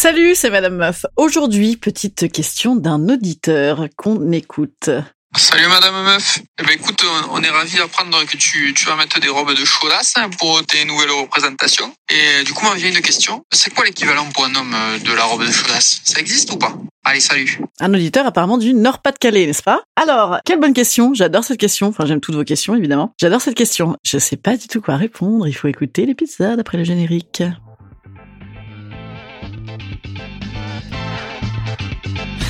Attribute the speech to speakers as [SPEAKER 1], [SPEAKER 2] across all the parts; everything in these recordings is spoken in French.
[SPEAKER 1] Salut, c'est Madame Meuf. Aujourd'hui, petite question d'un auditeur qu'on écoute.
[SPEAKER 2] Salut Madame Meuf. Eh ben écoute, on est ravis d'apprendre que tu, tu vas mettre des robes de chaudasse pour tes nouvelles représentations. Et du coup, m'en vient une question. C'est quoi l'équivalent pour un homme de la robe de chaudasse? Ça existe ou pas? Allez, salut.
[SPEAKER 1] Un auditeur apparemment du Nord-Pas-de-Calais, n'est-ce pas? Alors, quelle bonne question. J'adore cette question. Enfin, j'aime toutes vos questions, évidemment. J'adore cette question. Je sais pas du tout quoi répondre. Il faut écouter l'épisode après le générique.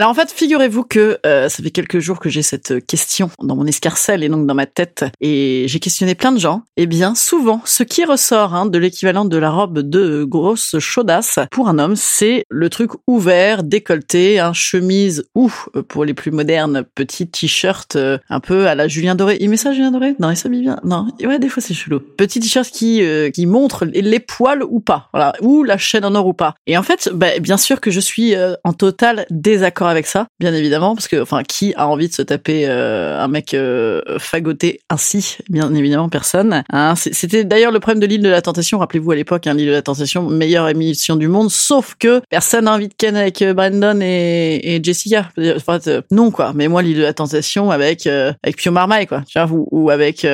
[SPEAKER 1] Alors en fait, figurez-vous que euh, ça fait quelques jours que j'ai cette question dans mon escarcelle et donc dans ma tête, et j'ai questionné plein de gens. Et bien souvent, ce qui ressort hein, de l'équivalent de la robe de grosse chaudasse pour un homme, c'est le truc ouvert, décolleté, un chemise ou euh, pour les plus modernes, petit t-shirt euh, un peu à la Julien Doré. Il met ça Julien Doré? Non, il s'habille bien. Non, ouais, des fois c'est chelou. Petit t-shirt qui euh, qui montre les poils ou pas, voilà, ou la chaîne en or ou pas. Et en fait, bah, bien sûr que je suis euh, en total désaccord avec ça, bien évidemment, parce que, enfin, qui a envie de se taper euh, un mec euh, fagoté ainsi? Bien évidemment, personne. Hein, C'était d'ailleurs le problème de l'île de la Tentation. Rappelez-vous à l'époque, hein, l'île de la Tentation, meilleure émission du monde, sauf que personne de ken avec euh, Brandon et, Jessica. Enfin, non quoi. Mais moi, l'île de la Tentation avec euh, avec Pio Marmaille, quoi. Ou, ou avec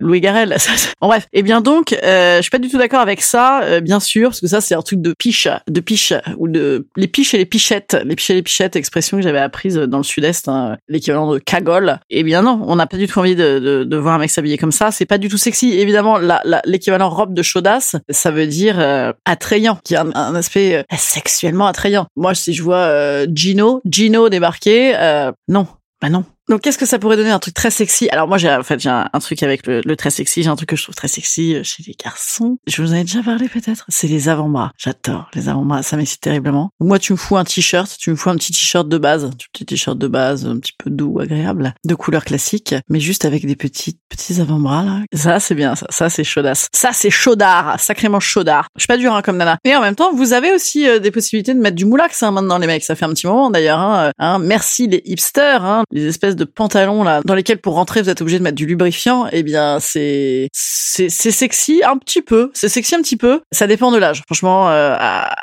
[SPEAKER 1] Louis Garrel. bon bref. Et bien donc, je suis pas du tout d'accord avec ça, bien sûr, parce que ça c'est un truc de piche, de piche ou de les piches et les pichettes, les piches et les pichettes expression que j'avais apprise dans le sud-est, hein, l'équivalent de cagole. Eh bien non, on n'a pas du tout envie de, de, voir un mec s'habiller comme ça. C'est pas du tout sexy. Évidemment, l'équivalent robe de chaudasse, ça veut dire euh, attrayant, qui a un, aspect euh, sexuellement attrayant. Moi, si je vois euh, Gino, Gino débarquer, non, bah non. Donc qu'est-ce que ça pourrait donner un truc très sexy? Alors moi j'ai en fait j'ai un, truc avec le, le très sexy, j'ai un truc que je trouve très sexy euh, chez les garçons. Je vous en ai déjà parlé peut-être? C'est les avant-bras. J'adore les avant-bras, ça m'excite terriblement. Moi tu me fous un t-shirt, tu me fous un petit t-shirt de base, un petit t-shirt de base, un petit peu doux, agréable, de couleur classique, mais juste avec des petits petits avant-bras là. Ça c'est bien, ça, c'est chaudasse. Ça c'est chaudard, sacrément chaudard. Je suis pas dur hein, comme nana. Et en même temps, vous avez aussi euh, des possibilités de mettre du moulax hein, maintenant les mecs. Ça fait un petit moment d'ailleurs. Hein, euh, hein. Merci les hipsters, hein, les espèces pantalons là dans lesquels pour rentrer vous êtes obligé de mettre du lubrifiant. Eh bien c'est c'est sexy un petit peu. C'est sexy un petit peu. Ça dépend de l'âge. Franchement, euh,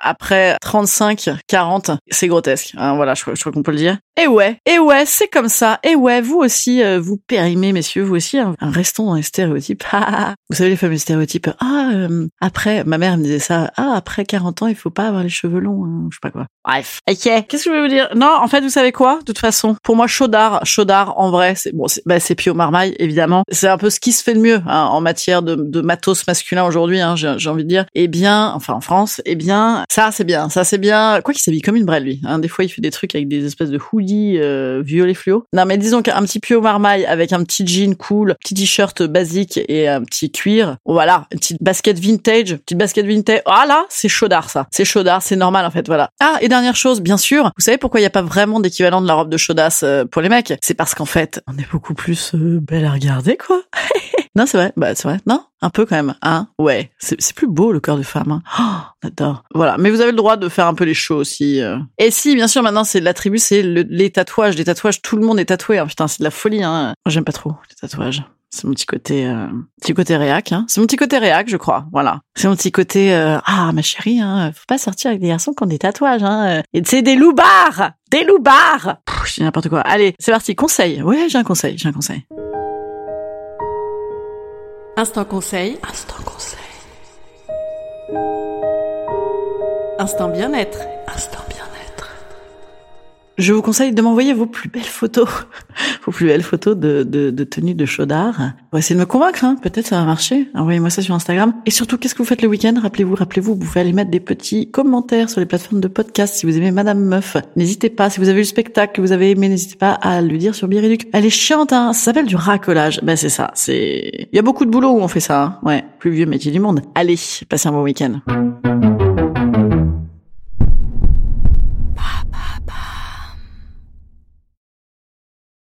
[SPEAKER 1] après 35, 40, c'est grotesque. Hein, voilà, je, crois- qu'on peut le dire. Et ouais, et ouais, c'est comme ça. Et ouais, vous aussi, euh, vous périmez, messieurs, vous aussi, hein, restons dans les stéréotypes. Ah, vous savez les fameux stéréotypes. Ah, euh, après, ma mère me disait ça. Ah, après 40 ans, il faut pas avoir les cheveux longs. hein, je sais pas quoi. Bref. Ok. Qu'est-ce que je vais vous dire? Non, en fait, vous savez quoi? De toute façon, pour moi, chaudard, chaudard, en vrai, c'est bon, c'est bah, Pio Marmaille, évidemment. C'est un peu ce qui se fait de mieux hein, en matière de, de matos masculin aujourd'hui. Hein, j'ai j'ai envie de dire. Eh bien, enfin en France, eh bien, ça c'est bien, ça c'est bien. Quoi qu'il s'habille comme une brêle lui. Hein, des fois, il fait des trucs avec des espèces de hoodies euh, violet fluo. Non, mais disons qu'un petit Pio Marmaille avec un petit jean cool, petit t-shirt basique et un petit cuir. Voilà, une petite basket vintage, petite basket vintage. Ah là, c'est chaudard ça. C'est chaudard, c'est normal en fait. Voilà. Ah et dernière chose, bien sûr, vous savez pourquoi il n'y a pas vraiment d'équivalent de la robe de chaudasse euh, pour les mecs? C'est parce qu'en fait, on est beaucoup plus euh, belle à regarder quoi. non, c'est vrai. Bah c'est vrai. Non, un peu quand même. Hein? Ouais. C'est plus beau le corps de femme. Hein. Oh, adore. Voilà. Mais vous avez le droit de faire un peu les shows aussi. euh. Et si, bien sûr, maintenant c'est l'attribut, c'est le- les tatouages. Les tatouages, tout le monde est tatoué. hein. Putain, c'est de la folie. Hein. J'aime pas trop les tatouages. C'est mon petit côté, euh, petit côté réac. Hein. C'est mon petit côté réac, je crois. Voilà. C'est mon petit côté. ah, ma chérie, hein, faut pas sortir avec des garçons qui ont des tatouages. Hein. Et c'est des loupards, des loupards. Dis n'importe quoi. Allez, c'est parti. Conseil. Ouais, j'ai un conseil. J'ai un conseil.
[SPEAKER 3] Instant conseil.
[SPEAKER 1] Instant conseil. Instant bien-être. Je vous conseille de m'envoyer vos plus belles photos, vos plus belles photos de, de, de tenue de chaudard. On va essayer de me convaincre, hein. peut-être ça va marcher. Envoyez-moi ça sur Instagram. Et surtout, qu'est-ce que vous faites le week-end? Rappelez-vous, rappelez-vous, vous pouvez aller mettre des petits commentaires sur les plateformes de podcast si vous aimez Madame Meuf. N'hésitez pas, si vous avez eu le spectacle que vous avez aimé, n'hésitez pas à le dire sur Biriduc. Elle est chiante, hein. ça s'appelle du racolage. Ben c'est ça, c'est... Il y a beaucoup de boulot où on fait ça, hein. ouais. Plus vieux métier du monde. Allez, passez un bon week-end.